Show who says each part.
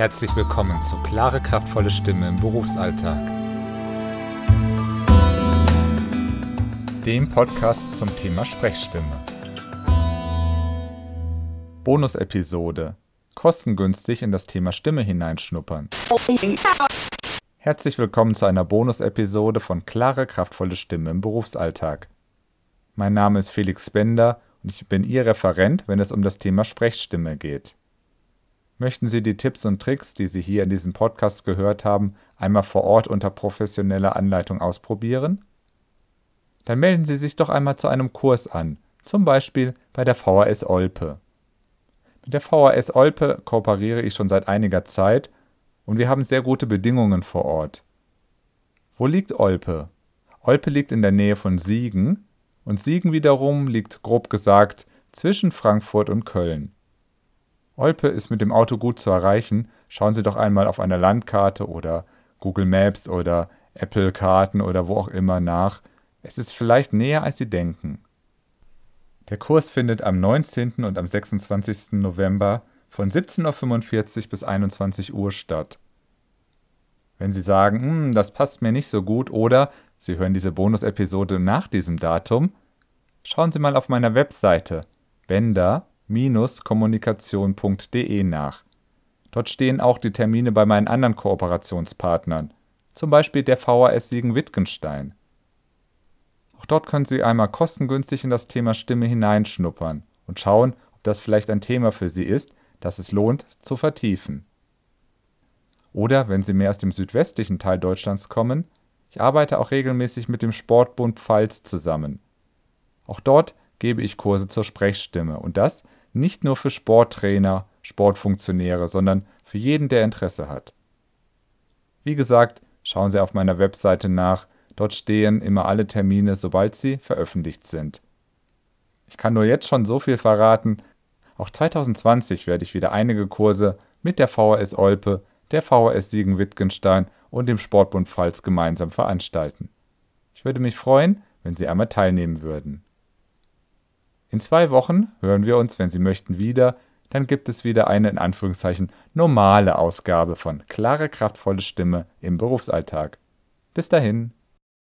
Speaker 1: Herzlich willkommen zu Klare, kraftvolle Stimme im Berufsalltag. Dem Podcast zum Thema Sprechstimme. Bonus-Episode. Kostengünstig in das Thema Stimme hineinschnuppern. Herzlich willkommen zu einer Bonus-Episode von Klare, kraftvolle Stimme im Berufsalltag. Mein Name ist Felix Bender und ich bin Ihr Referent, wenn es um das Thema Sprechstimme geht. Möchten Sie die Tipps und Tricks, die Sie hier in diesem Podcast gehört haben, einmal vor Ort unter professioneller Anleitung ausprobieren? Dann melden Sie sich doch einmal zu einem Kurs an, zum Beispiel bei der VHS Olpe. Mit der VHS Olpe kooperiere ich schon seit einiger Zeit und wir haben sehr gute Bedingungen vor Ort. Wo liegt Olpe? Olpe liegt in der Nähe von Siegen und Siegen wiederum liegt grob gesagt zwischen Frankfurt und Köln. Olpe ist mit dem Auto gut zu erreichen. Schauen Sie doch einmal auf einer Landkarte oder Google Maps oder Apple Karten oder wo auch immer nach. Es ist vielleicht näher, als Sie denken. Der Kurs findet am 19. und am 26. November von 17.45 Uhr bis 21 Uhr statt. Wenn Sie sagen, hm, das passt mir nicht so gut oder Sie hören diese Bonus-Episode nach diesem Datum, schauen Sie mal auf meiner Webseite bender kommunikation.de nach. Dort stehen auch die Termine bei meinen anderen Kooperationspartnern, zum Beispiel der VHS Siegen-Wittgenstein. Auch dort können Sie einmal kostengünstig in das Thema Stimme hineinschnuppern und schauen, ob das vielleicht ein Thema für Sie ist, das es lohnt zu vertiefen. Oder wenn Sie mehr aus dem südwestlichen Teil Deutschlands kommen, ich arbeite auch regelmäßig mit dem Sportbund Pfalz zusammen. Auch dort gebe ich Kurse zur Sprechstimme und das nicht nur für Sporttrainer, Sportfunktionäre, sondern für jeden, der Interesse hat. Wie gesagt, schauen Sie auf meiner Webseite nach, dort stehen immer alle Termine, sobald sie veröffentlicht sind. Ich kann nur jetzt schon so viel verraten, auch 2020 werde ich wieder einige Kurse mit der VHS Olpe, der VHS Siegen-Wittgenstein und dem Sportbund Pfalz gemeinsam veranstalten. Ich würde mich freuen, wenn Sie einmal teilnehmen würden. In zwei Wochen hören wir uns, wenn Sie möchten, wieder. Dann gibt es wieder eine in Anführungszeichen normale Ausgabe von klare, kraftvolle Stimme im Berufsalltag. Bis dahin.